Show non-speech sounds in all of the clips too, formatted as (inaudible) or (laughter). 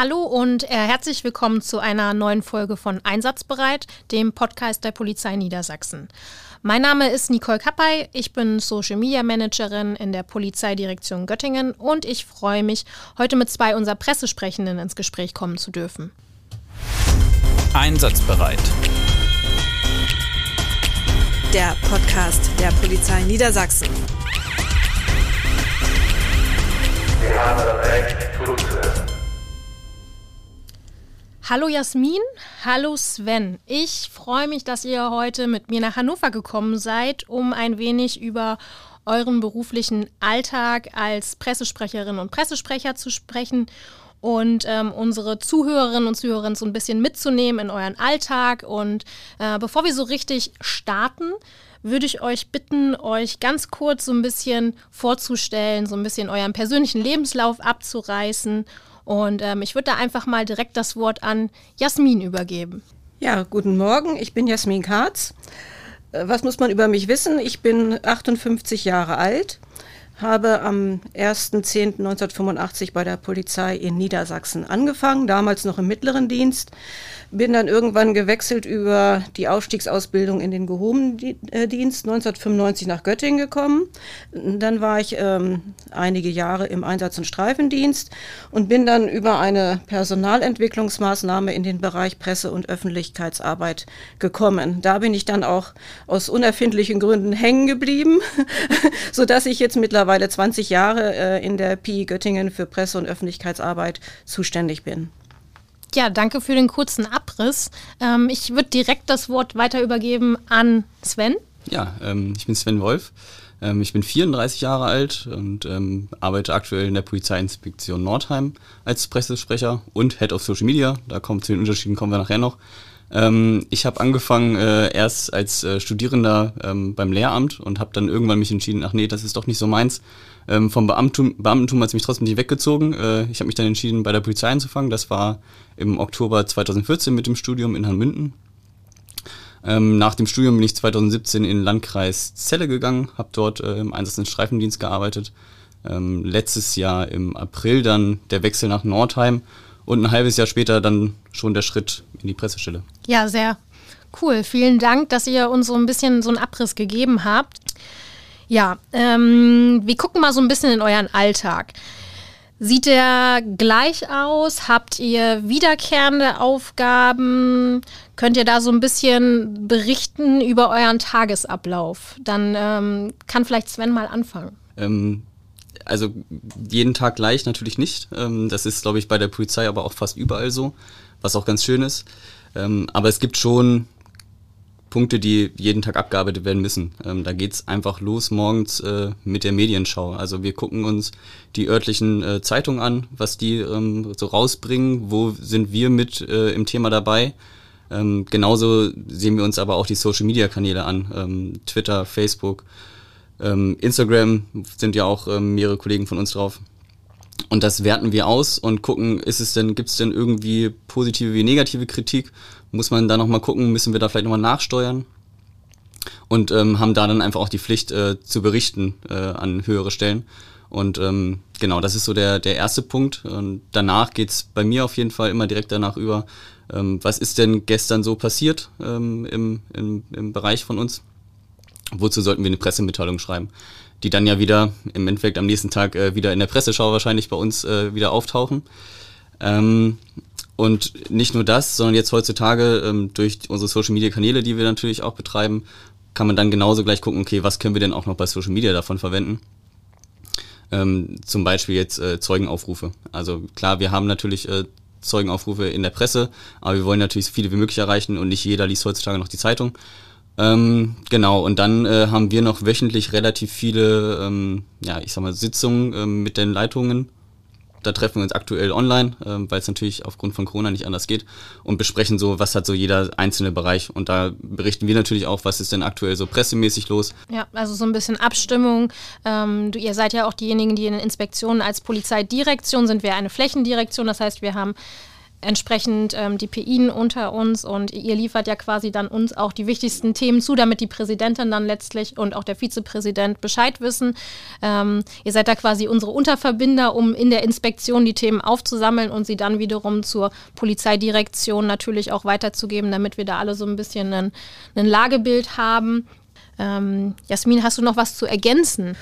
Hallo und äh, herzlich willkommen zu einer neuen Folge von Einsatzbereit, dem Podcast der Polizei Niedersachsen. Mein Name ist Nicole Kappay, ich bin Social Media Managerin in der Polizeidirektion Göttingen und ich freue mich, heute mit zwei unserer Pressesprechenden ins Gespräch kommen zu dürfen. Einsatzbereit. Der Podcast der Polizei Niedersachsen. Wir haben das Recht zuzuhören. Hallo Jasmin, hallo Sven. Ich freue mich, dass ihr heute mit mir nach Hannover gekommen seid, um ein wenig über euren beruflichen Alltag als Pressesprecherin und Pressesprecher zu sprechen und ähm, unsere Zuhörerinnen und Zuhörer so ein bisschen mitzunehmen in euren Alltag. Und äh, bevor wir so richtig starten, würde ich euch bitten, euch ganz kurz so ein bisschen vorzustellen, so ein bisschen euren persönlichen Lebenslauf abzureißen und ähm, ich würde da einfach mal direkt das Wort an Jasmin übergeben. Ja, guten Morgen, ich bin Jasmin Karz. Äh, was muss man über mich wissen? Ich bin 58 Jahre alt, habe am 1.10.1985 bei der Polizei in Niedersachsen angefangen, damals noch im mittleren Dienst. Bin dann irgendwann gewechselt über die Aufstiegsausbildung in den gehobenen äh, Dienst 1995 nach Göttingen gekommen. Dann war ich ähm, einige Jahre im Einsatz- und Streifendienst und bin dann über eine Personalentwicklungsmaßnahme in den Bereich Presse- und Öffentlichkeitsarbeit gekommen. Da bin ich dann auch aus unerfindlichen Gründen hängen geblieben, (laughs) sodass ich jetzt mittlerweile 20 Jahre äh, in der PI Göttingen für Presse- und Öffentlichkeitsarbeit zuständig bin. Ja, danke für den kurzen Abriss. Ähm, ich würde direkt das Wort weiter übergeben an Sven. Ja, ähm, ich bin Sven Wolf. Ähm, ich bin 34 Jahre alt und ähm, arbeite aktuell in der Polizeiinspektion Nordheim als Pressesprecher und Head of Social Media. Da kommen zu den Unterschieden kommen wir nachher noch. Ähm, ich habe angefangen äh, erst als äh, Studierender ähm, beim Lehramt und habe dann irgendwann mich entschieden, ach nee, das ist doch nicht so meins. Ähm, vom Beamtum, Beamtentum hat es mich trotzdem nicht weggezogen. Äh, ich habe mich dann entschieden, bei der Polizei anzufangen. Das war im Oktober 2014 mit dem Studium in Hanmünden. Ähm, nach dem Studium bin ich 2017 in den Landkreis Celle gegangen, habe dort äh, im Einsatz- und Streifendienst gearbeitet. Ähm, letztes Jahr im April dann der Wechsel nach Nordheim und ein halbes Jahr später dann schon der Schritt in die Pressestelle. Ja, sehr cool. Vielen Dank, dass ihr uns so ein bisschen so einen Abriss gegeben habt. Ja, ähm, wir gucken mal so ein bisschen in euren Alltag. Sieht der gleich aus? Habt ihr wiederkehrende Aufgaben? Könnt ihr da so ein bisschen berichten über euren Tagesablauf? Dann ähm, kann vielleicht Sven mal anfangen. Ähm, also jeden Tag gleich natürlich nicht. Ähm, das ist, glaube ich, bei der Polizei aber auch fast überall so, was auch ganz schön ist. Ähm, aber es gibt schon Punkte, die jeden Tag abgearbeitet werden müssen. Ähm, da geht's einfach los morgens äh, mit der Medienschau. Also wir gucken uns die örtlichen äh, Zeitungen an, was die ähm, so rausbringen, wo sind wir mit äh, im Thema dabei. Ähm, genauso sehen wir uns aber auch die Social-Media-Kanäle an, ähm, Twitter, Facebook, ähm, Instagram sind ja auch ähm, mehrere Kollegen von uns drauf. Und das werten wir aus und gucken, ist es denn, gibt es denn irgendwie positive wie negative Kritik? Muss man da nochmal gucken, müssen wir da vielleicht nochmal nachsteuern? Und ähm, haben da dann einfach auch die Pflicht äh, zu berichten äh, an höhere Stellen. Und ähm, genau, das ist so der, der erste Punkt. Und danach geht's bei mir auf jeden Fall immer direkt danach über, ähm, was ist denn gestern so passiert ähm, im, im, im Bereich von uns? Wozu sollten wir eine Pressemitteilung schreiben? Die dann ja wieder im Endeffekt am nächsten Tag äh, wieder in der Presseschau wahrscheinlich bei uns äh, wieder auftauchen. Ähm, und nicht nur das, sondern jetzt heutzutage ähm, durch unsere Social Media Kanäle, die wir natürlich auch betreiben, kann man dann genauso gleich gucken, okay, was können wir denn auch noch bei Social Media davon verwenden? Ähm, zum Beispiel jetzt äh, Zeugenaufrufe. Also klar, wir haben natürlich äh, Zeugenaufrufe in der Presse, aber wir wollen natürlich so viele wie möglich erreichen und nicht jeder liest heutzutage noch die Zeitung. Ähm, genau, und dann äh, haben wir noch wöchentlich relativ viele, ähm, ja, ich sag mal, Sitzungen ähm, mit den Leitungen da treffen wir uns aktuell online, ähm, weil es natürlich aufgrund von Corona nicht anders geht und besprechen so, was hat so jeder einzelne Bereich. Und da berichten wir natürlich auch, was ist denn aktuell so pressemäßig los. Ja, also so ein bisschen Abstimmung. Ähm, du, ihr seid ja auch diejenigen, die in den Inspektionen als Polizeidirektion sind. Wir eine Flächendirektion, das heißt, wir haben entsprechend ähm, die PIen unter uns und ihr liefert ja quasi dann uns auch die wichtigsten Themen zu, damit die Präsidentin dann letztlich und auch der Vizepräsident Bescheid wissen. Ähm, ihr seid da quasi unsere Unterverbinder, um in der Inspektion die Themen aufzusammeln und sie dann wiederum zur Polizeidirektion natürlich auch weiterzugeben, damit wir da alle so ein bisschen ein, ein Lagebild haben. Ähm, Jasmin, hast du noch was zu ergänzen?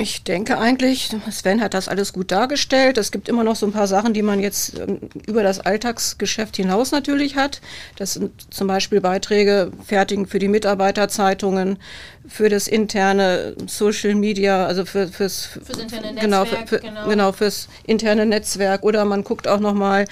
Ich denke eigentlich, Sven hat das alles gut dargestellt. Es gibt immer noch so ein paar Sachen, die man jetzt ähm, über das Alltagsgeschäft hinaus natürlich hat. Das sind zum Beispiel Beiträge fertigen für die Mitarbeiterzeitungen, für das interne Social Media, also für, fürs, fürs interne genau, Netzwerk, für, für, genau. genau fürs interne Netzwerk oder man guckt auch noch mal.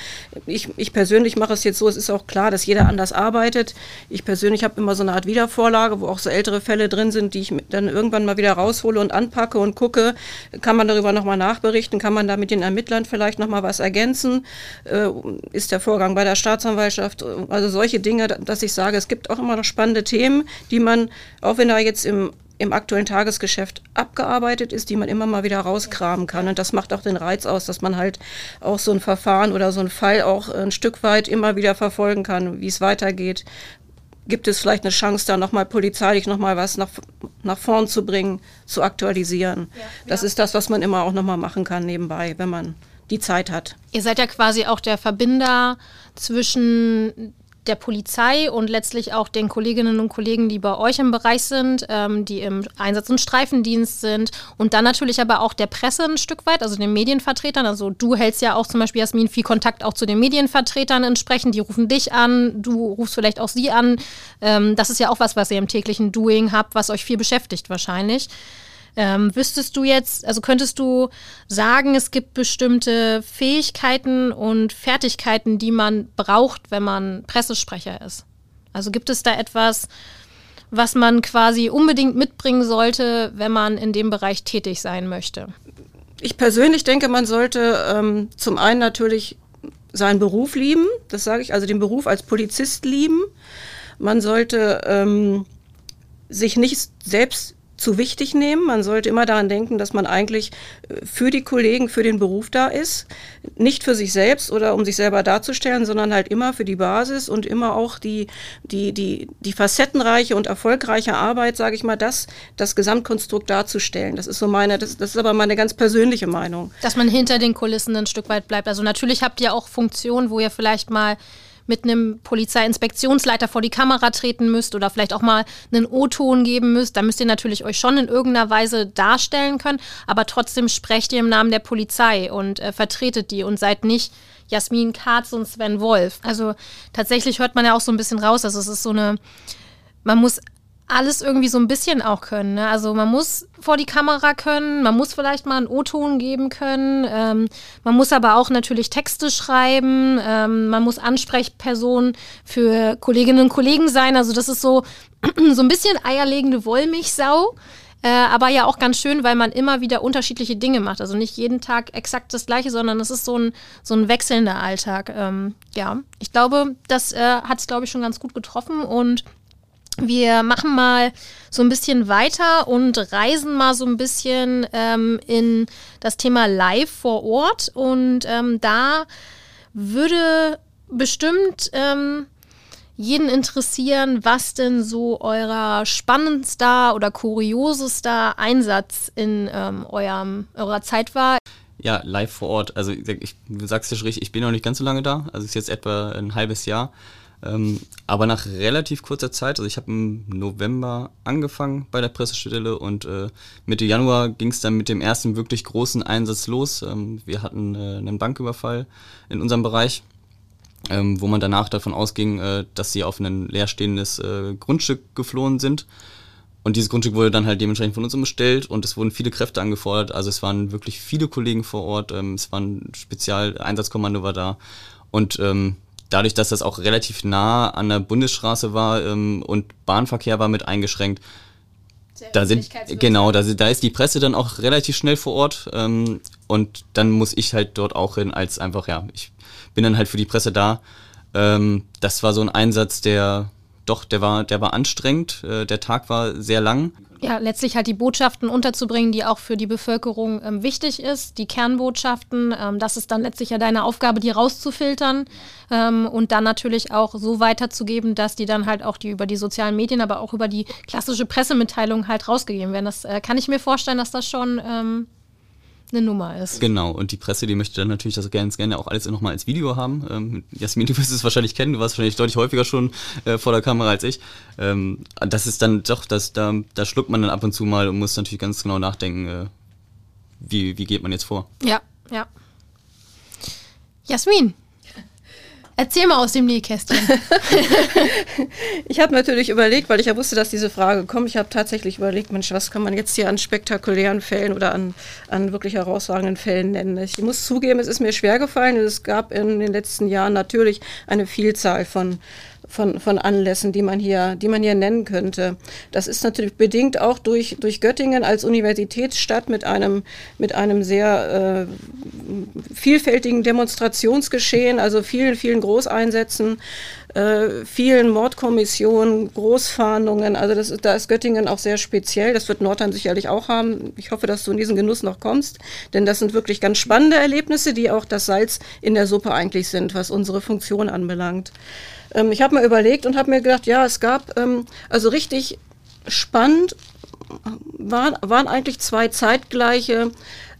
Ich, ich persönlich mache es jetzt so. Es ist auch klar, dass jeder anders arbeitet. Ich persönlich habe immer so eine Art Wiedervorlage, wo auch so ältere Fälle drin sind, die ich dann irgendwann mal wieder raushole und anpacke und gucke, kann man darüber noch mal nachberichten, kann man da mit den Ermittlern vielleicht noch mal was ergänzen, äh, ist der Vorgang bei der Staatsanwaltschaft, also solche Dinge, dass ich sage, es gibt auch immer noch spannende Themen, die man, auch wenn da jetzt im im aktuellen Tagesgeschäft abgearbeitet ist, die man immer mal wieder rauskramen kann. Und das macht auch den Reiz aus, dass man halt auch so ein Verfahren oder so einen Fall auch ein Stück weit immer wieder verfolgen kann, wie es weitergeht. Gibt es vielleicht eine Chance, da nochmal polizeilich nochmal was nach, nach vorn zu bringen, zu aktualisieren? Ja, das ja. ist das, was man immer auch nochmal machen kann nebenbei, wenn man die Zeit hat. Ihr seid ja quasi auch der Verbinder zwischen der Polizei und letztlich auch den Kolleginnen und Kollegen, die bei euch im Bereich sind, ähm, die im Einsatz- und Streifendienst sind und dann natürlich aber auch der Presse ein Stück weit, also den Medienvertretern. Also du hältst ja auch zum Beispiel, Jasmin, viel Kontakt auch zu den Medienvertretern entsprechend. Die rufen dich an, du rufst vielleicht auch sie an. Ähm, das ist ja auch was, was ihr im täglichen Doing habt, was euch viel beschäftigt wahrscheinlich. Ähm, wüsstest du jetzt, also könntest du sagen, es gibt bestimmte Fähigkeiten und Fertigkeiten, die man braucht, wenn man Pressesprecher ist? Also gibt es da etwas, was man quasi unbedingt mitbringen sollte, wenn man in dem Bereich tätig sein möchte? Ich persönlich denke, man sollte ähm, zum einen natürlich seinen Beruf lieben, das sage ich, also den Beruf als Polizist lieben. Man sollte ähm, sich nicht selbst zu wichtig nehmen. Man sollte immer daran denken, dass man eigentlich äh, für die Kollegen, für den Beruf da ist. Nicht für sich selbst oder um sich selber darzustellen, sondern halt immer für die Basis und immer auch die, die, die, die facettenreiche und erfolgreiche Arbeit, sage ich mal, das, das Gesamtkonstrukt darzustellen. Das ist so meine, das, das ist aber meine ganz persönliche Meinung. Dass man hinter den Kulissen ein Stück weit bleibt. Also natürlich habt ihr auch Funktionen, wo ihr vielleicht mal mit einem Polizeiinspektionsleiter vor die Kamera treten müsst oder vielleicht auch mal einen O-Ton geben müsst, da müsst ihr natürlich euch schon in irgendeiner Weise darstellen können, aber trotzdem sprecht ihr im Namen der Polizei und äh, vertretet die und seid nicht Jasmin Katz und Sven Wolf. Also tatsächlich hört man ja auch so ein bisschen raus, also es ist so eine, man muss alles irgendwie so ein bisschen auch können. Ne? Also man muss vor die Kamera können, man muss vielleicht mal einen O-Ton geben können, ähm, man muss aber auch natürlich Texte schreiben, ähm, man muss Ansprechperson für Kolleginnen und Kollegen sein. Also das ist so, (clears throat) so ein bisschen eierlegende Wollmilchsau. Äh, aber ja auch ganz schön, weil man immer wieder unterschiedliche Dinge macht. Also nicht jeden Tag exakt das gleiche, sondern es ist so ein, so ein wechselnder Alltag. Ähm, ja, ich glaube, das äh, hat es, glaube ich, schon ganz gut getroffen und wir machen mal so ein bisschen weiter und reisen mal so ein bisschen ähm, in das Thema Live vor Ort. Und ähm, da würde bestimmt ähm, jeden interessieren, was denn so euer spannendster oder kuriosester Einsatz in ähm, eurem, eurer Zeit war. Ja, live vor Ort. Also ich, ich sagst ja schon richtig, ich bin noch nicht ganz so lange da. Also es ist jetzt etwa ein halbes Jahr. Ähm, aber nach relativ kurzer Zeit, also ich habe im November angefangen bei der Pressestelle und äh, Mitte Januar ging es dann mit dem ersten wirklich großen Einsatz los. Ähm, wir hatten äh, einen Banküberfall in unserem Bereich, ähm, wo man danach davon ausging, äh, dass sie auf ein leerstehendes äh, Grundstück geflohen sind. Und dieses Grundstück wurde dann halt dementsprechend von uns umgestellt und es wurden viele Kräfte angefordert. Also es waren wirklich viele Kollegen vor Ort, ähm, es war ein Spezialeinsatzkommando war da und ähm, dadurch, dass das auch relativ nah an der Bundesstraße war ähm, und Bahnverkehr war mit eingeschränkt, da sind genau, da, da ist die Presse dann auch relativ schnell vor Ort ähm, und dann muss ich halt dort auch hin als einfach ja, ich bin dann halt für die Presse da. Ähm, das war so ein Einsatz, der doch, der war, der war anstrengend. Äh, der Tag war sehr lang. Ja, letztlich halt die Botschaften unterzubringen, die auch für die Bevölkerung ähm, wichtig ist, die Kernbotschaften. Ähm, das ist dann letztlich ja deine Aufgabe, die rauszufiltern ähm, und dann natürlich auch so weiterzugeben, dass die dann halt auch die über die sozialen Medien, aber auch über die klassische Pressemitteilung halt rausgegeben werden. Das äh, kann ich mir vorstellen, dass das schon ähm, eine Nummer ist. Genau, und die Presse, die möchte dann natürlich das ganz gerne auch alles nochmal als Video haben. Ähm, Jasmin, du wirst es wahrscheinlich kennen, du warst wahrscheinlich deutlich häufiger schon äh, vor der Kamera als ich. Ähm, das ist dann doch, das, da, da schluckt man dann ab und zu mal und muss natürlich ganz genau nachdenken, äh, wie, wie geht man jetzt vor. Ja, ja. Jasmin, Erzähl mal aus dem Nähkästchen. (laughs) ich habe natürlich überlegt, weil ich ja wusste, dass diese Frage kommt, ich habe tatsächlich überlegt, Mensch, was kann man jetzt hier an spektakulären Fällen oder an, an wirklich herausragenden Fällen nennen? Ich muss zugeben, es ist mir schwer gefallen. Es gab in den letzten Jahren natürlich eine Vielzahl von von, von Anlässen, die man, hier, die man hier nennen könnte. Das ist natürlich bedingt auch durch, durch Göttingen als Universitätsstadt mit einem, mit einem sehr äh, vielfältigen Demonstrationsgeschehen, also vielen, vielen Großeinsätzen, äh, vielen Mordkommissionen, Großfahndungen. Also das, da ist Göttingen auch sehr speziell. Das wird Nordheim sicherlich auch haben. Ich hoffe, dass du in diesen Genuss noch kommst, denn das sind wirklich ganz spannende Erlebnisse, die auch das Salz in der Suppe eigentlich sind, was unsere Funktion anbelangt. Ähm, ich habe mir überlegt und habe mir gedacht, ja, es gab ähm, also richtig spannend waren, waren eigentlich zwei zeitgleiche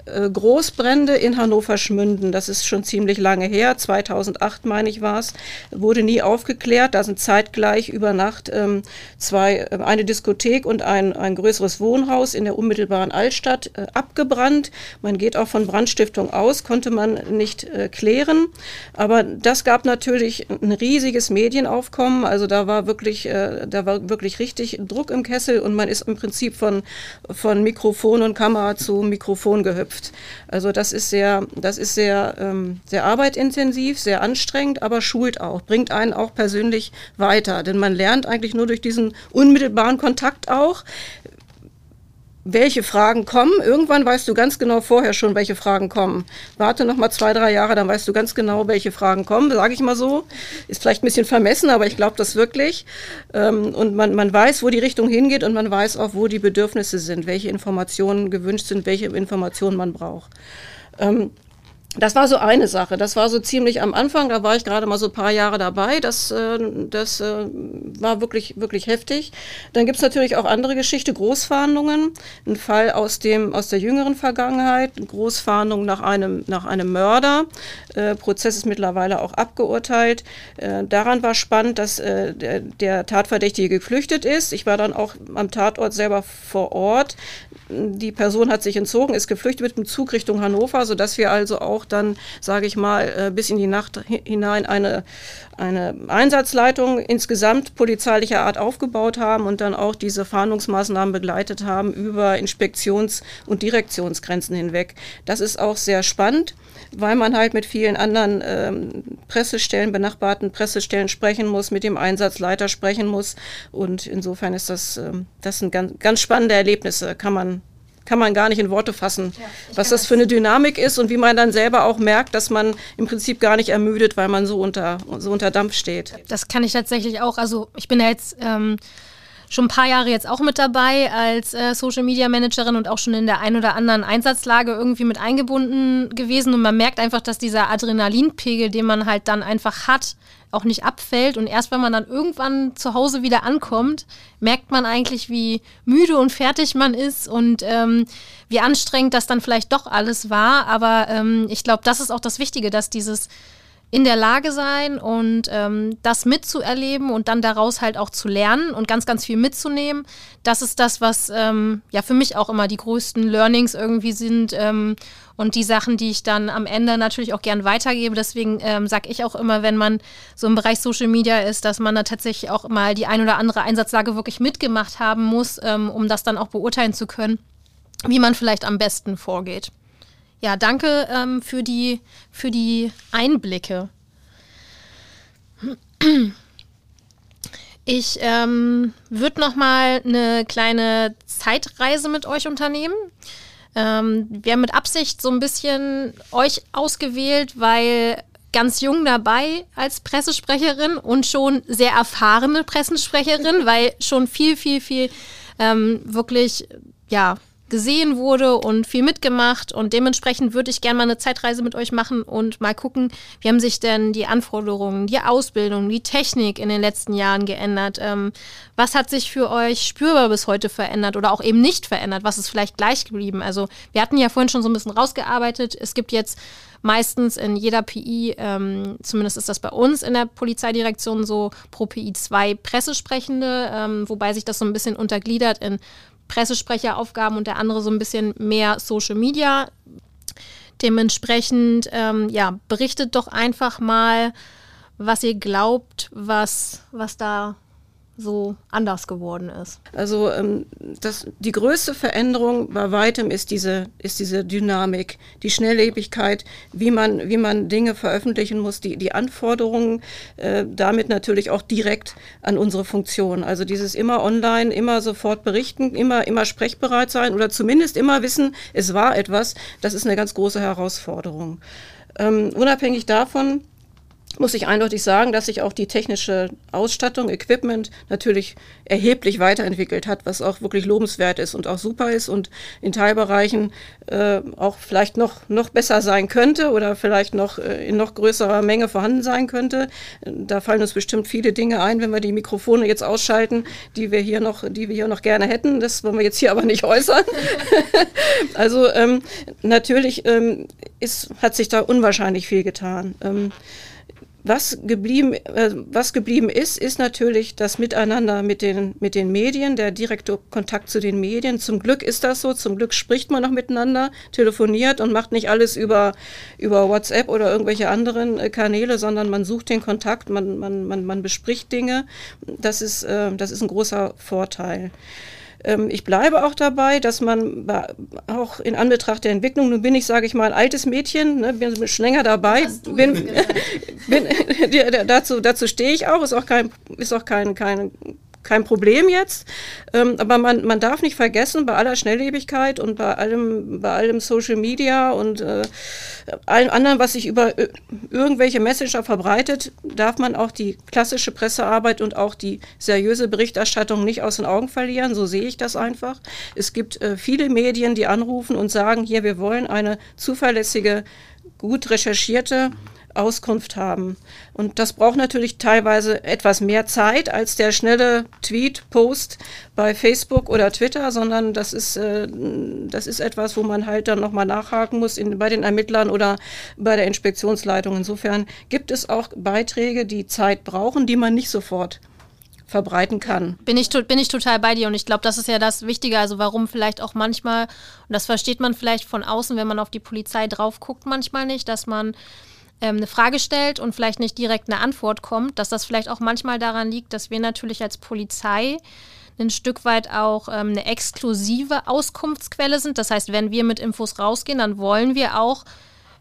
Großbrände in Hannover-Schmünden. Das ist schon ziemlich lange her, 2008 meine ich war es, wurde nie aufgeklärt. Da sind zeitgleich über Nacht ähm, zwei, äh, eine Diskothek und ein, ein größeres Wohnhaus in der unmittelbaren Altstadt äh, abgebrannt. Man geht auch von Brandstiftung aus, konnte man nicht äh, klären. Aber das gab natürlich ein riesiges Medienaufkommen. Also da war wirklich, äh, da war wirklich richtig Druck im Kessel und man ist im Prinzip von, von Mikrofon und Kamera zu Mikrofon gehüpft verknüpft. Also das ist sehr, das ist sehr, ähm, sehr arbeitintensiv, sehr anstrengend, aber schult auch, bringt einen auch persönlich weiter. Denn man lernt eigentlich nur durch diesen unmittelbaren Kontakt auch, welche Fragen kommen. Irgendwann weißt du ganz genau vorher schon, welche Fragen kommen. Warte noch mal zwei, drei Jahre, dann weißt du ganz genau, welche Fragen kommen, sage ich mal so. Ist vielleicht ein bisschen vermessen, aber ich glaube das wirklich. Ähm, und man, man weiß, wo die Richtung hingeht und man weiß auch, wo die Bedürfnisse sind, welche Informationen gewünscht sind, welche Informationen man braucht. Das war so eine Sache. Das war so ziemlich am Anfang. Da war ich gerade mal so ein paar Jahre dabei. Das, äh, das äh, war wirklich, wirklich heftig. Dann gibt's natürlich auch andere Geschichte, Großfahndungen. Ein Fall aus, dem, aus der jüngeren Vergangenheit. Großfahndung nach einem, nach einem Mörder. Äh, Prozess ist mittlerweile auch abgeurteilt. Äh, daran war spannend, dass äh, der, der Tatverdächtige geflüchtet ist. Ich war dann auch am Tatort selber vor Ort. Die Person hat sich entzogen, ist geflüchtet mit dem Zug Richtung Hannover, sodass wir also auch dann, sage ich mal, äh, bis in die Nacht hinein eine, eine Einsatzleitung insgesamt polizeilicher Art aufgebaut haben und dann auch diese Fahndungsmaßnahmen begleitet haben über Inspektions- und Direktionsgrenzen hinweg. Das ist auch sehr spannend, weil man halt mit vielen anderen ähm, Pressestellen, benachbarten Pressestellen sprechen muss, mit dem Einsatzleiter sprechen muss. Und insofern ist das, ähm, das sind ganz, ganz spannende Erlebnisse, kann man kann man gar nicht in Worte fassen, ja, was das für eine Dynamik ist und wie man dann selber auch merkt, dass man im Prinzip gar nicht ermüdet, weil man so unter, so unter Dampf steht. Das kann ich tatsächlich auch. Also ich bin ja jetzt ähm, schon ein paar Jahre jetzt auch mit dabei als äh, Social Media Managerin und auch schon in der ein oder anderen Einsatzlage irgendwie mit eingebunden gewesen. Und man merkt einfach, dass dieser Adrenalinpegel, den man halt dann einfach hat, auch nicht abfällt. Und erst wenn man dann irgendwann zu Hause wieder ankommt, merkt man eigentlich, wie müde und fertig man ist und ähm, wie anstrengend das dann vielleicht doch alles war. Aber ähm, ich glaube, das ist auch das Wichtige, dass dieses in der Lage sein und ähm, das mitzuerleben und dann daraus halt auch zu lernen und ganz, ganz viel mitzunehmen. Das ist das, was ähm, ja für mich auch immer die größten Learnings irgendwie sind ähm, und die Sachen, die ich dann am Ende natürlich auch gern weitergebe. Deswegen ähm, sage ich auch immer, wenn man so im Bereich Social Media ist, dass man da tatsächlich auch mal die ein oder andere Einsatzlage wirklich mitgemacht haben muss, ähm, um das dann auch beurteilen zu können, wie man vielleicht am besten vorgeht. Ja, danke ähm, für, die, für die Einblicke. Ich ähm, würde noch mal eine kleine Zeitreise mit euch unternehmen. Ähm, wir haben mit Absicht so ein bisschen euch ausgewählt, weil ganz jung dabei als Pressesprecherin und schon sehr erfahrene Pressesprecherin, weil schon viel, viel, viel ähm, wirklich, ja, gesehen wurde und viel mitgemacht und dementsprechend würde ich gerne mal eine Zeitreise mit euch machen und mal gucken, wie haben sich denn die Anforderungen, die Ausbildung, die Technik in den letzten Jahren geändert? Ähm, was hat sich für euch spürbar bis heute verändert oder auch eben nicht verändert? Was ist vielleicht gleich geblieben? Also wir hatten ja vorhin schon so ein bisschen rausgearbeitet. Es gibt jetzt meistens in jeder PI, ähm, zumindest ist das bei uns in der Polizeidirektion so, pro PI zwei Pressesprechende, ähm, wobei sich das so ein bisschen untergliedert in Pressesprecheraufgaben und der andere so ein bisschen mehr Social Media. Dementsprechend, ähm, ja, berichtet doch einfach mal, was ihr glaubt, was, was da so anders geworden ist. Also ähm, das, die größte Veränderung bei weitem ist diese, ist diese Dynamik, die Schnelllebigkeit, wie man, wie man Dinge veröffentlichen muss, die, die Anforderungen, äh, damit natürlich auch direkt an unsere Funktion. Also dieses immer online, immer sofort berichten, immer, immer sprechbereit sein oder zumindest immer wissen, es war etwas, das ist eine ganz große Herausforderung. Ähm, unabhängig davon, muss ich eindeutig sagen, dass sich auch die technische Ausstattung, Equipment natürlich erheblich weiterentwickelt hat, was auch wirklich lobenswert ist und auch super ist und in Teilbereichen äh, auch vielleicht noch, noch besser sein könnte oder vielleicht noch äh, in noch größerer Menge vorhanden sein könnte. Da fallen uns bestimmt viele Dinge ein, wenn wir die Mikrofone jetzt ausschalten, die wir hier noch, die wir hier noch gerne hätten. Das wollen wir jetzt hier aber nicht äußern. (laughs) also ähm, natürlich ähm, ist, hat sich da unwahrscheinlich viel getan. Ähm, was geblieben, äh, was geblieben ist, ist natürlich das Miteinander mit den, mit den Medien, der direkte Kontakt zu den Medien. Zum Glück ist das so. Zum Glück spricht man noch miteinander, telefoniert und macht nicht alles über, über WhatsApp oder irgendwelche anderen äh, Kanäle, sondern man sucht den Kontakt, man, man, man, man bespricht Dinge. Das ist, äh, das ist ein großer Vorteil. Ähm, ich bleibe auch dabei, dass man auch in Anbetracht der Entwicklung, nun bin ich, sage ich mal, ein altes Mädchen, ne, bin schon länger dabei, bin, (laughs) bin, (laughs) dazu, dazu stehe ich auch, ist auch kein, ist auch kein, kein kein Problem jetzt. Ähm, aber man, man darf nicht vergessen, bei aller Schnelllebigkeit und bei allem, bei allem Social Media und äh, allem anderen, was sich über irgendwelche Messenger verbreitet, darf man auch die klassische Pressearbeit und auch die seriöse Berichterstattung nicht aus den Augen verlieren. So sehe ich das einfach. Es gibt äh, viele Medien, die anrufen und sagen, hier, wir wollen eine zuverlässige, gut recherchierte Auskunft haben. Und das braucht natürlich teilweise etwas mehr Zeit als der schnelle Tweet, Post bei Facebook oder Twitter, sondern das ist, äh, das ist etwas, wo man halt dann nochmal nachhaken muss in, bei den Ermittlern oder bei der Inspektionsleitung. Insofern gibt es auch Beiträge, die Zeit brauchen, die man nicht sofort verbreiten kann. Bin ich, bin ich total bei dir und ich glaube, das ist ja das Wichtige, also warum vielleicht auch manchmal, und das versteht man vielleicht von außen, wenn man auf die Polizei drauf guckt, manchmal nicht, dass man ähm, eine Frage stellt und vielleicht nicht direkt eine Antwort kommt, dass das vielleicht auch manchmal daran liegt, dass wir natürlich als Polizei ein Stück weit auch ähm, eine exklusive Auskunftsquelle sind. Das heißt, wenn wir mit Infos rausgehen, dann wollen wir auch,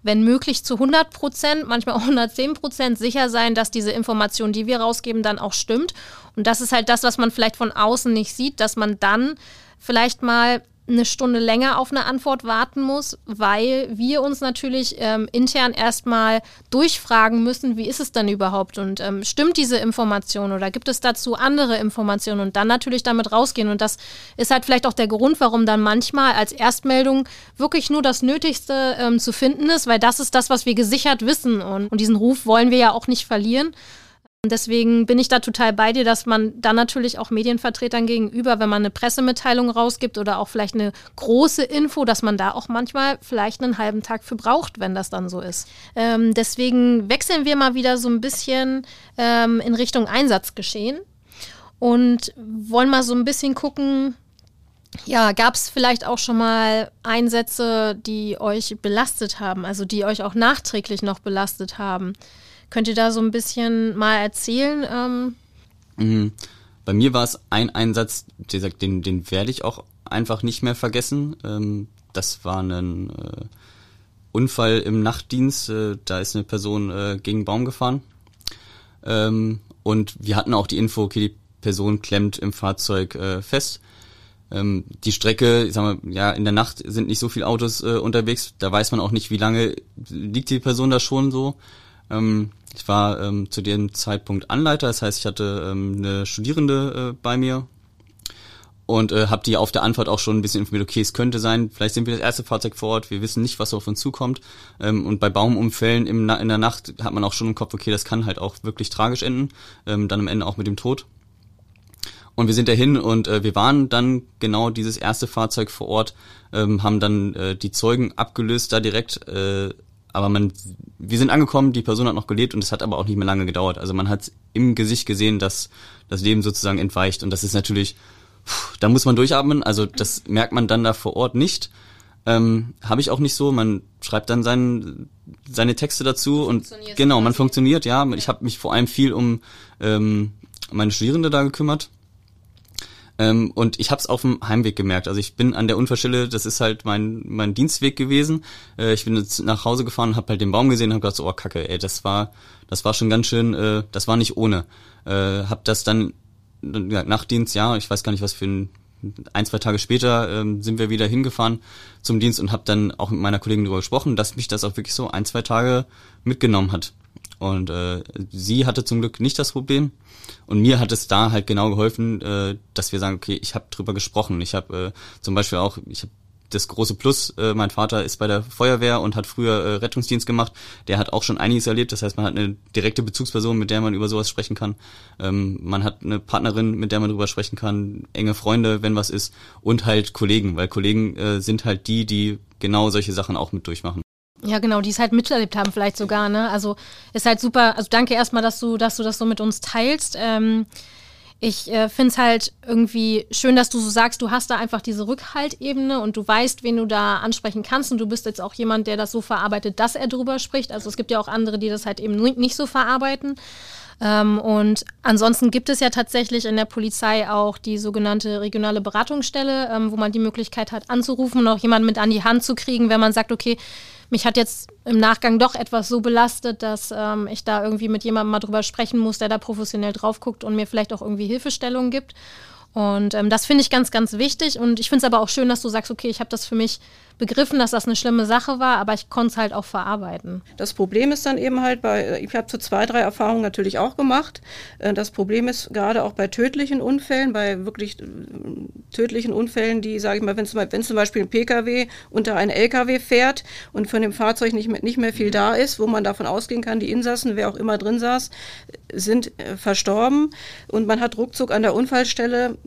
wenn möglich, zu 100 Prozent, manchmal auch 110 Prozent sicher sein, dass diese Information, die wir rausgeben, dann auch stimmt. Und das ist halt das, was man vielleicht von außen nicht sieht, dass man dann vielleicht mal eine Stunde länger auf eine Antwort warten muss, weil wir uns natürlich ähm, intern erstmal durchfragen müssen, wie ist es denn überhaupt und ähm, stimmt diese Information oder gibt es dazu andere Informationen und dann natürlich damit rausgehen. Und das ist halt vielleicht auch der Grund, warum dann manchmal als Erstmeldung wirklich nur das Nötigste ähm, zu finden ist, weil das ist das, was wir gesichert wissen und, und diesen Ruf wollen wir ja auch nicht verlieren. Deswegen bin ich da total bei dir, dass man dann natürlich auch Medienvertretern gegenüber, wenn man eine Pressemitteilung rausgibt oder auch vielleicht eine große Info, dass man da auch manchmal vielleicht einen halben Tag für braucht, wenn das dann so ist. Ähm, deswegen wechseln wir mal wieder so ein bisschen ähm, in Richtung Einsatzgeschehen und wollen mal so ein bisschen gucken, ja, gab es vielleicht auch schon mal Einsätze, die euch belastet haben, also die euch auch nachträglich noch belastet haben? Könnt ihr da so ein bisschen mal erzählen? Ähm? Mhm. Bei mir war es ein Einsatz, den, den werde ich auch einfach nicht mehr vergessen. Ähm, das war ein äh, Unfall im Nachtdienst. Äh, da ist eine Person äh, gegen einen Baum gefahren. Ähm, und wir hatten auch die Info, okay, die Person klemmt im Fahrzeug äh, fest. Ähm, die Strecke, ich sag mal, ja, in der Nacht sind nicht so viele Autos äh, unterwegs. Da weiß man auch nicht, wie lange liegt die Person da schon so. Ähm, ich war ähm, zu dem Zeitpunkt Anleiter, das heißt, ich hatte ähm, eine Studierende äh, bei mir und äh, habe die auf der Antwort auch schon ein bisschen informiert, okay, es könnte sein, vielleicht sind wir das erste Fahrzeug vor Ort, wir wissen nicht, was auf uns zukommt. Ähm, und bei Baumumfällen im, in der Nacht hat man auch schon im Kopf, okay, das kann halt auch wirklich tragisch enden, ähm, dann am Ende auch mit dem Tod. Und wir sind dahin und äh, wir waren dann genau dieses erste Fahrzeug vor Ort, ähm, haben dann äh, die Zeugen abgelöst da direkt. Äh, aber man, wir sind angekommen, die Person hat noch gelebt und es hat aber auch nicht mehr lange gedauert. Also man hat im Gesicht gesehen, dass das Leben sozusagen entweicht und das ist natürlich, pff, da muss man durchatmen. Also das merkt man dann da vor Ort nicht. Ähm, Habe ich auch nicht so. Man schreibt dann sein, seine Texte dazu und genau, man funktioniert. Ja, ich habe mich vor allem viel um ähm, meine Studierende da gekümmert ähm, und ich habe es auf dem Heimweg gemerkt. Also ich bin an der Unfallstelle, das ist halt mein mein Dienstweg gewesen. Äh, ich bin jetzt nach Hause gefahren und habe halt den Baum gesehen und habe gedacht, so, oh Kacke, ey, das war das war schon ganz schön, äh, das war nicht ohne. Äh, hab das dann nach Dienst, ja, ich weiß gar nicht, was für ein ein, zwei Tage später ähm, sind wir wieder hingefahren zum Dienst und habe dann auch mit meiner Kollegin darüber gesprochen, dass mich das auch wirklich so ein, zwei Tage mitgenommen hat. Und äh, sie hatte zum Glück nicht das Problem. Und mir hat es da halt genau geholfen, äh, dass wir sagen, okay, ich habe drüber gesprochen. Ich habe äh, zum Beispiel auch, ich habe das große Plus, äh, mein Vater ist bei der Feuerwehr und hat früher äh, Rettungsdienst gemacht. Der hat auch schon einiges erlebt. Das heißt, man hat eine direkte Bezugsperson, mit der man über sowas sprechen kann. Ähm, man hat eine Partnerin, mit der man drüber sprechen kann, enge Freunde, wenn was ist, und halt Kollegen, weil Kollegen äh, sind halt die, die genau solche Sachen auch mit durchmachen. Ja, genau, die es halt miterlebt haben, vielleicht sogar, ne? Also ist halt super, also danke erstmal, dass du, dass du das so mit uns teilst. Ähm, ich äh, finde es halt irgendwie schön, dass du so sagst, du hast da einfach diese Rückhaltebene und du weißt, wen du da ansprechen kannst und du bist jetzt auch jemand, der das so verarbeitet, dass er drüber spricht. Also es gibt ja auch andere, die das halt eben nicht so verarbeiten. Ähm, und ansonsten gibt es ja tatsächlich in der Polizei auch die sogenannte regionale Beratungsstelle, ähm, wo man die Möglichkeit hat anzurufen und auch jemanden mit an die Hand zu kriegen, wenn man sagt, okay, mich hat jetzt im Nachgang doch etwas so belastet, dass ähm, ich da irgendwie mit jemandem mal drüber sprechen muss, der da professionell drauf guckt und mir vielleicht auch irgendwie Hilfestellungen gibt. Und ähm, das finde ich ganz, ganz wichtig. Und ich finde es aber auch schön, dass du sagst, okay, ich habe das für mich begriffen, dass das eine schlimme Sache war, aber ich konnte es halt auch verarbeiten. Das Problem ist dann eben halt bei, ich habe so zwei, drei Erfahrungen natürlich auch gemacht. Äh, das Problem ist gerade auch bei tödlichen Unfällen, bei wirklich äh, tödlichen Unfällen, die, sage ich mal, wenn zum, wenn zum Beispiel ein Pkw unter einen Lkw fährt und von dem Fahrzeug nicht mehr, nicht mehr viel da ist, wo man davon ausgehen kann, die Insassen, wer auch immer drin saß, sind äh, verstorben und man hat ruckzuck an der Unfallstelle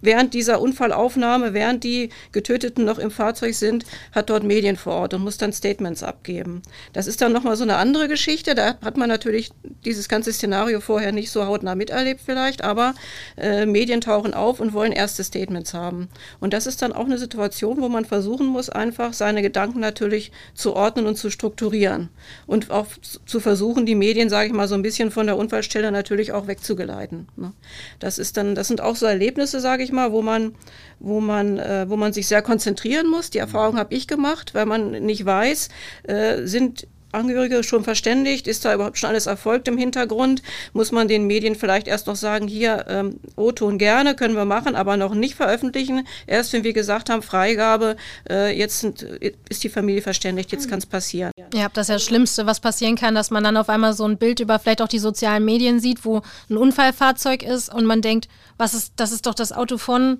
während dieser Unfallaufnahme, während die Getöteten noch im Fahrzeug sind, hat dort Medien vor Ort und muss dann Statements abgeben. Das ist dann nochmal so eine andere Geschichte. Da hat man natürlich dieses ganze Szenario vorher nicht so hautnah miterlebt vielleicht, aber äh, Medien tauchen auf und wollen erste Statements haben. Und das ist dann auch eine Situation, wo man versuchen muss, einfach seine Gedanken natürlich zu ordnen und zu strukturieren und auch zu versuchen, die Medien, sage ich mal, so ein bisschen von der Unfallstelle natürlich auch wegzugeleiten. Ne? Das ist dann, das sind auch so Erlebnisse, sage ich mal, wo man, wo man, äh, wo man sich sehr konzentrieren muss. Die Erfahrung habe ich gemacht, weil man nicht weiß, äh, sind Angehörige schon verständigt? Ist da überhaupt schon alles erfolgt im Hintergrund? Muss man den Medien vielleicht erst noch sagen, hier, ähm, O-Ton gerne, können wir machen, aber noch nicht veröffentlichen. Erst wenn wir gesagt haben, Freigabe, äh, jetzt sind, ist die Familie verständigt, jetzt kann es passieren. Ja, das ist ja das Schlimmste, was passieren kann, dass man dann auf einmal so ein Bild über vielleicht auch die sozialen Medien sieht, wo ein Unfallfahrzeug ist und man denkt, was ist, das ist doch das Auto von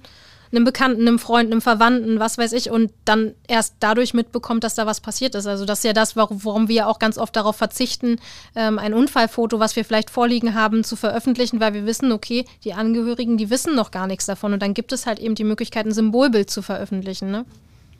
einem Bekannten, einem Freund, einem Verwandten, was weiß ich, und dann erst dadurch mitbekommt, dass da was passiert ist. Also das ist ja das, warum wir auch ganz oft darauf verzichten, ähm, ein Unfallfoto, was wir vielleicht vorliegen haben, zu veröffentlichen, weil wir wissen, okay, die Angehörigen, die wissen noch gar nichts davon. Und dann gibt es halt eben die Möglichkeit, ein Symbolbild zu veröffentlichen. Ne?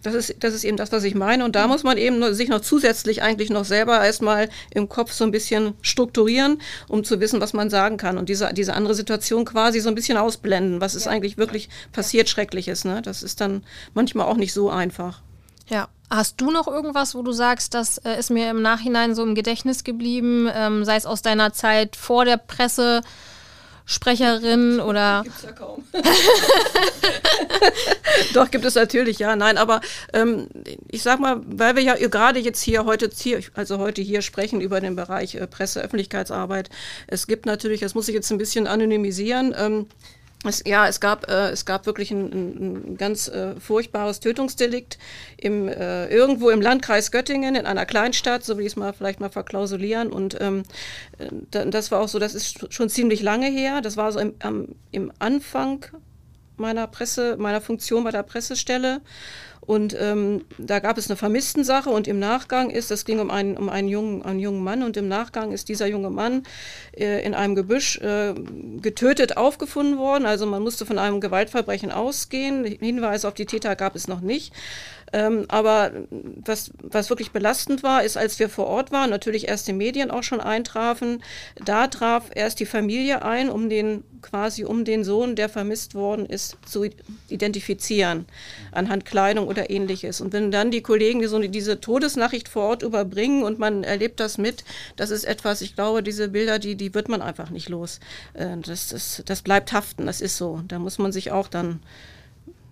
Das ist, das ist eben das, was ich meine. Und da muss man eben sich noch zusätzlich eigentlich noch selber erstmal im Kopf so ein bisschen strukturieren, um zu wissen, was man sagen kann. Und diese, diese andere Situation quasi so ein bisschen ausblenden. Was ist eigentlich wirklich passiert Schreckliches? Ne? Das ist dann manchmal auch nicht so einfach. Ja. Hast du noch irgendwas, wo du sagst, das äh, ist mir im Nachhinein so im Gedächtnis geblieben, ähm, sei es aus deiner Zeit vor der Presse? Sprecherin oder. (laughs) Gibt's ja kaum. (laughs) Doch, gibt es natürlich, ja. Nein, aber ähm, ich sag mal, weil wir ja gerade jetzt hier heute, hier, also heute hier sprechen über den Bereich äh, Presse, Öffentlichkeitsarbeit. Es gibt natürlich, das muss ich jetzt ein bisschen anonymisieren, ähm, Es, ja, es gab, äh, es gab wirklich ein, ein ganz äh, furchtbares Tötungsdelikt im, äh, irgendwo im Landkreis Göttingen, in einer Kleinstadt, so will ich es mal vielleicht mal verklausulieren. Und ähm, äh, das war auch so, das ist schon ziemlich lange her. Das war so im, am, im Anfang meiner Presse, meiner Funktion bei der Pressestelle. Und ähm, da gab es eine Vermisstensache und im Nachgang ist, das ging um einen, um einen, jungen, einen jungen Mann und im Nachgang ist dieser junge Mann äh, in einem Gebüsch äh, getötet aufgefunden worden. Also man musste von einem Gewaltverbrechen ausgehen. Hinweise auf die Täter gab es noch nicht. Ähm, aber was, was wirklich belastend war, ist, als wir vor Ort waren, natürlich erst die Medien auch schon eintrafen, da traf erst die Familie ein, um den quasi um den Sohn, der vermisst worden ist, zu identifizieren anhand Kleidung oder ähnliches. Und wenn dann die Kollegen die so diese Todesnachricht vor Ort überbringen und man erlebt das mit, das ist etwas, ich glaube, diese Bilder, die, die wird man einfach nicht los. Äh, das, das, das bleibt haften, das ist so. Da muss man sich auch dann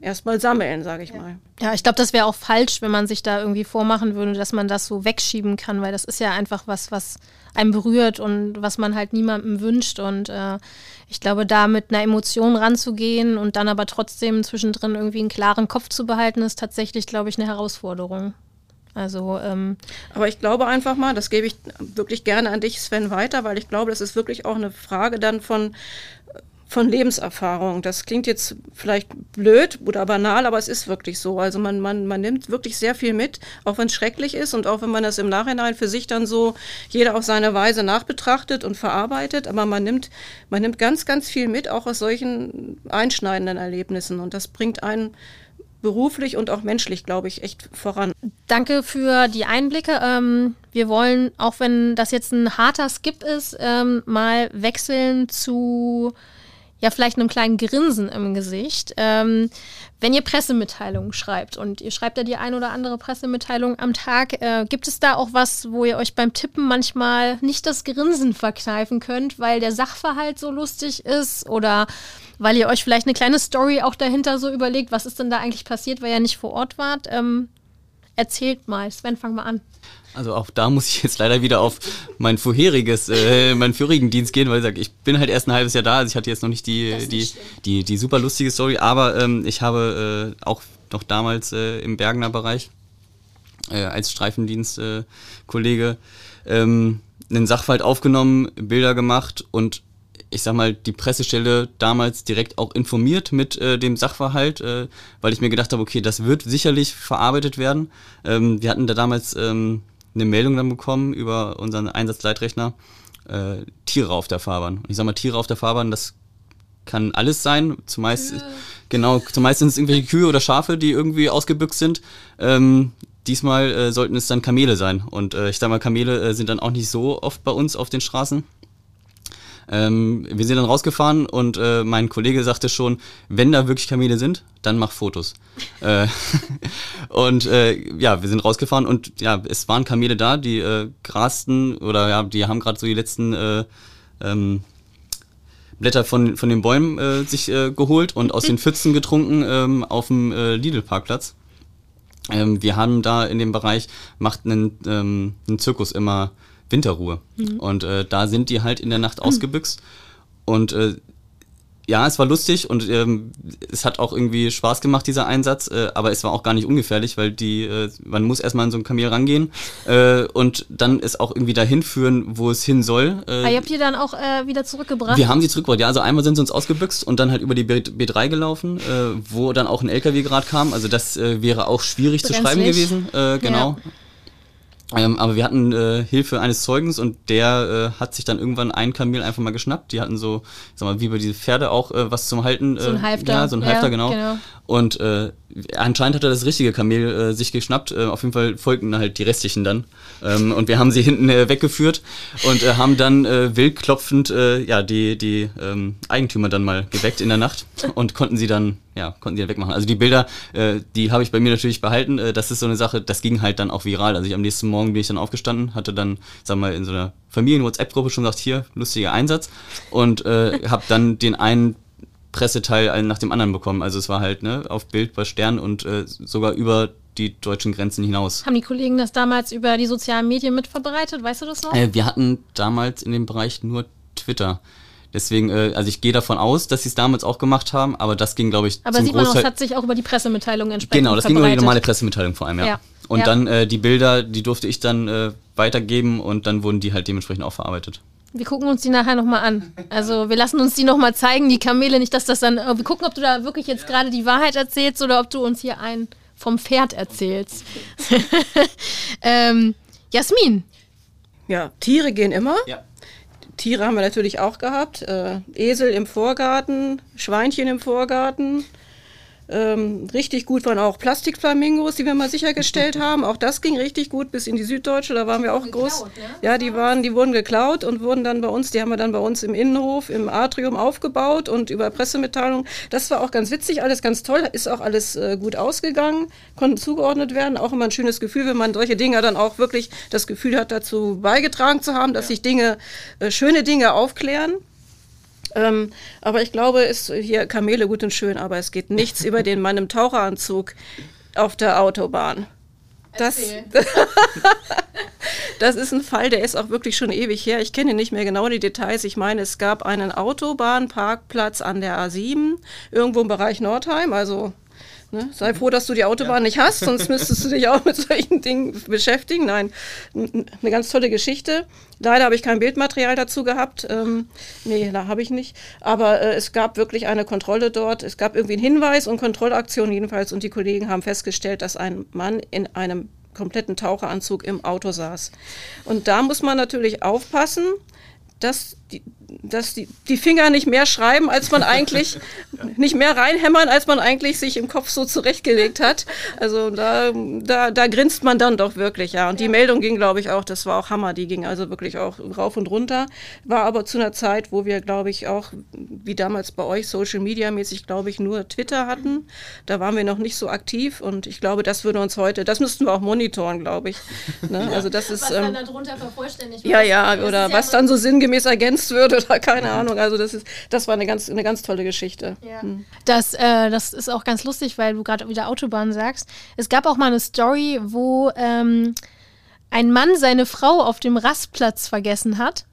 erstmal sammeln, sage ich ja. mal. Ja, ich glaube, das wäre auch falsch, wenn man sich da irgendwie vormachen würde, dass man das so wegschieben kann, weil das ist ja einfach was, was einem berührt und was man halt niemandem wünscht. Und äh, ich glaube, da mit einer Emotion ranzugehen und dann aber trotzdem zwischendrin irgendwie einen klaren Kopf zu behalten, ist tatsächlich, glaube ich, eine Herausforderung. Also, ähm aber ich glaube einfach mal, das gebe ich wirklich gerne an dich, Sven, weiter, weil ich glaube, das ist wirklich auch eine Frage dann von von Lebenserfahrung. Das klingt jetzt vielleicht blöd oder banal, aber es ist wirklich so. Also man, man, man nimmt wirklich sehr viel mit, auch wenn es schrecklich ist und auch wenn man das im Nachhinein für sich dann so jeder auf seine Weise nachbetrachtet und verarbeitet. Aber man nimmt, man nimmt ganz, ganz viel mit, auch aus solchen einschneidenden Erlebnissen. Und das bringt einen beruflich und auch menschlich, glaube ich, echt voran. Danke für die Einblicke. Ähm, wir wollen, auch wenn das jetzt ein harter Skip ist, ähm, mal wechseln zu ja vielleicht einem kleinen Grinsen im Gesicht. Ähm, wenn ihr Pressemitteilungen schreibt und ihr schreibt ja die ein oder andere Pressemitteilung am Tag, äh, gibt es da auch was, wo ihr euch beim Tippen manchmal nicht das Grinsen verkneifen könnt, weil der Sachverhalt so lustig ist oder weil ihr euch vielleicht eine kleine Story auch dahinter so überlegt, was ist denn da eigentlich passiert, weil ihr nicht vor Ort wart? Ähm, erzählt mal. Sven, fang mal an. Also auch da muss ich jetzt leider wieder auf mein vorheriges, äh, meinen vorherigen Dienst gehen, weil ich sage, ich bin halt erst ein halbes Jahr da, also ich hatte jetzt noch nicht die, die, nicht die, die, super lustige Story, aber ähm, ich habe äh, auch noch damals äh, im Bergener Bereich äh, als Streifendienstkollege äh, ähm, einen Sachverhalt aufgenommen, Bilder gemacht und ich sag mal, die Pressestelle damals direkt auch informiert mit äh, dem Sachverhalt, äh, weil ich mir gedacht habe, okay, das wird sicherlich verarbeitet werden. Ähm, wir hatten da damals ähm, eine Meldung dann bekommen über unseren Einsatzleitrechner, äh, Tiere auf der Fahrbahn. Und ich sag mal, Tiere auf der Fahrbahn, das kann alles sein. Zumeist, Kühe. genau, zumeist sind es irgendwelche Kühe oder Schafe, die irgendwie ausgebüxt sind. Ähm, diesmal äh, sollten es dann Kamele sein. Und äh, ich sag mal, Kamele äh, sind dann auch nicht so oft bei uns auf den Straßen. Ähm, wir sind dann rausgefahren und äh, mein Kollege sagte schon, wenn da wirklich Kamele sind, dann mach Fotos. äh, (laughs) und äh, ja, wir sind rausgefahren und ja, es waren Kamele da, die äh, grasten oder ja, die haben gerade so die letzten äh, ähm, Blätter von, von den Bäumen äh, sich äh, geholt und aus den Pfützen getrunken ähm, auf dem äh, Lidl-Parkplatz. Ähm, wir haben da in dem Bereich, macht einen, ähm, einen Zirkus immer Winterruhe. Mhm. Und äh, da sind die halt in der Nacht ausgebüxt. Und äh, ja, es war lustig und ähm, es hat auch irgendwie Spaß gemacht, dieser Einsatz, äh, aber es war auch gar nicht ungefährlich, weil die, äh, man muss erstmal an so ein Kamel rangehen äh, und dann es auch irgendwie dahin führen, wo es hin soll. Äh, ah, ihr habt die dann auch äh, wieder zurückgebracht? Wir haben sie zurückgebracht, ja, also einmal sind sie uns ausgebüxt und dann halt über die B B3 gelaufen, äh, wo dann auch ein LKW gerade kam, also das äh, wäre auch schwierig Brenzlig. zu schreiben gewesen, äh, genau. Ja. Ähm, aber wir hatten äh, Hilfe eines Zeugens und der äh, hat sich dann irgendwann ein Kamel einfach mal geschnappt. Die hatten so, sag mal, wie bei diese Pferde auch äh, was zum Halten. so ein äh, Halfter. Ja, so ein Halfter, ja, genau. genau. Und äh, anscheinend hat er das richtige Kamel äh, sich geschnappt. Äh, auf jeden Fall folgten halt die restlichen dann. Ähm, und wir haben sie hinten äh, weggeführt und äh, haben dann äh, wild klopfend äh, ja, die, die ähm, Eigentümer dann mal geweckt in der Nacht und konnten sie dann, ja, konnten sie dann wegmachen. Also die Bilder, äh, die habe ich bei mir natürlich behalten. Äh, das ist so eine Sache, das ging halt dann auch viral. Also ich am nächsten Morgen bin ich dann aufgestanden, hatte dann, sag mal, in so einer Familien-WhatsApp-Gruppe schon gesagt, hier, lustiger Einsatz. Und äh, (laughs) habe dann den einen Presseteil einen nach dem anderen bekommen. Also es war halt ne, auf Bild bei Stern und äh, sogar über die deutschen Grenzen hinaus. Haben die Kollegen das damals über die sozialen Medien mitverbreitet? Weißt du das noch? Äh, wir hatten damals in dem Bereich nur Twitter. Deswegen, äh, also ich gehe davon aus, dass sie es damals auch gemacht haben, aber das ging, glaube ich, Aber zum sieht man auch, Großteil. es hat sich auch über die Pressemitteilung entsprechend Genau, das ging über die verbreitet. normale Pressemitteilung vor allem, ja. Ja. Und Ja. dann äh, die Bilder, die durfte ich dann äh, weitergeben und dann wurden die halt dementsprechend auch verarbeitet. Wir gucken uns die nachher nochmal an. Also wir lassen uns die nochmal zeigen, die Kamele, nicht, dass das dann. äh, Wir gucken, ob du da wirklich jetzt gerade die Wahrheit erzählst oder ob du uns hier einen vom Pferd erzählst. (laughs) ähm, Jasmin, Ja, Tiere gehen immer. Ja. Tiere haben wir natürlich auch gehabt. Äh, Esel im Vorgarten, Schweinchen im Vorgarten. Ähm, richtig gut waren auch Plastikflamingos, die wir mal sichergestellt (laughs) haben. Auch das ging richtig gut bis in die Süddeutsche. Da waren wir auch groß. Ja, die waren, die wurden geklaut und wurden dann bei uns, die haben wir dann bei uns im Innenhof, im Atrium aufgebaut und über Pressemitteilung. Das war auch ganz witzig, alles ganz toll. Ist auch alles äh, gut ausgegangen, konnten zugeordnet werden. Auch immer ein schönes Gefühl, wenn man solche Dinge dann auch wirklich das Gefühl hat, dazu beigetragen zu haben, dass sich Dinge, äh, schöne Dinge aufklären. Ähm, aber ich glaube, ist hier Kamele gut und schön, aber es geht nichts über den Mann im Taucheranzug auf der Autobahn. Das, (laughs) das ist ein Fall, der ist auch wirklich schon ewig her. Ich kenne nicht mehr genau die Details. Ich meine, es gab einen Autobahnparkplatz an der A7, irgendwo im Bereich Nordheim, also Ne? Sei froh, dass du die Autobahn nicht hast, sonst müsstest du dich auch mit solchen Dingen beschäftigen. Nein, eine ganz tolle Geschichte. Leider habe ich kein Bildmaterial dazu gehabt. Ähm, nee, da habe ich nicht. Aber äh, es gab wirklich eine Kontrolle dort. Es gab irgendwie einen Hinweis und Kontrollaktion jedenfalls. Und die Kollegen haben festgestellt, dass ein Mann in einem kompletten Taucheranzug im Auto saß. Und da muss man natürlich aufpassen, dass die, dass die, die Finger nicht mehr schreiben, als man eigentlich, (laughs) nicht mehr reinhämmern, als man eigentlich sich im Kopf so zurechtgelegt hat. Also da, da, da grinst man dann doch wirklich, ja. Und die Meldung ging, glaube ich, auch, das war auch Hammer, die ging also wirklich auch rauf und runter. War aber zu einer Zeit, wo wir, glaube ich, auch, wie damals bei euch, Social Media mäßig, glaube ich, nur Twitter hatten. Da waren wir noch nicht so aktiv und ich glaube, das würde uns heute, das müssten wir auch monitoren, glaube ich. Ne? (laughs) Also das ist. ähm, darunter vervollständigt ja, ja, oder was dann so sinngemäß ergänzt wird oder keine Ahnung. Also das ist, das war eine ganz, eine ganz tolle Geschichte. Das, äh, das ist auch ganz lustig, weil du gerade wieder Autobahn sagst. Es gab auch mal eine Story, wo ähm, ein Mann seine Frau auf dem Rastplatz vergessen hat.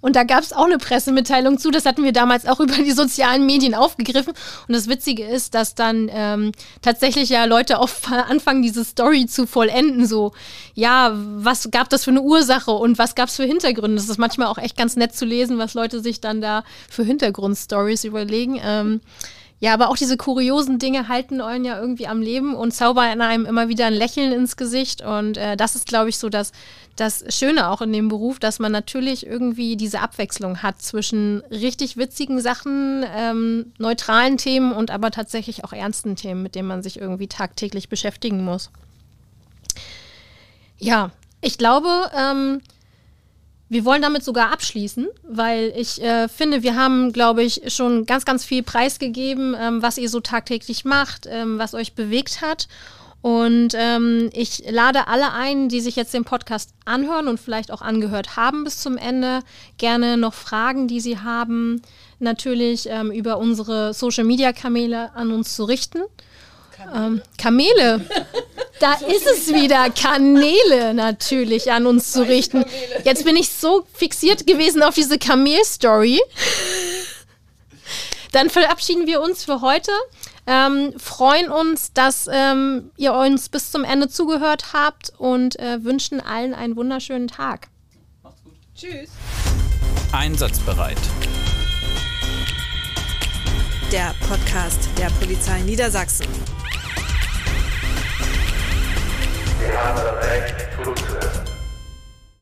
Und da gab es auch eine Pressemitteilung zu. Das hatten wir damals auch (laughs) über die sozialen Medien aufgegriffen. Und das Witzige ist, dass dann ähm, tatsächlich ja Leute auch anfangen, diese Story zu vollenden. So, ja, was gab das für eine Ursache und was gab es für Hintergründe? Das ist manchmal auch echt ganz nett zu lesen, was Leute sich dann da für Hintergrundstories überlegen. Ähm, ja, aber auch diese kuriosen Dinge halten euren ja irgendwie am Leben und zaubern einem immer wieder ein Lächeln ins Gesicht. Und äh, das ist, glaube ich, so das, das Schöne auch in dem Beruf, dass man natürlich irgendwie diese Abwechslung hat zwischen richtig witzigen Sachen, ähm, neutralen Themen und aber tatsächlich auch ernsten Themen, mit denen man sich irgendwie tagtäglich beschäftigen muss. Ja, ich glaube, ähm, wir wollen damit sogar abschließen, weil ich äh, finde, wir haben, glaube ich, schon ganz, ganz viel preisgegeben, ähm, was ihr so tagtäglich macht, ähm, was euch bewegt hat. Und ähm, ich lade alle ein, die sich jetzt den Podcast anhören und vielleicht auch angehört haben bis zum Ende, gerne noch Fragen, die sie haben, natürlich ähm, über unsere Social-Media-Kanäle an uns zu richten. Ähm, Kamele. (laughs) Da ist es wieder. Kanäle natürlich an uns zu richten. Jetzt bin ich so fixiert gewesen auf diese Kamel-Story. Dann verabschieden wir uns für heute. Ähm, freuen uns, dass ähm, ihr uns bis zum Ende zugehört habt und äh, wünschen allen einen wunderschönen Tag. Tschüss. Einsatzbereit. Der Podcast der Polizei Niedersachsen. Wir haben das Recht zuzuhören.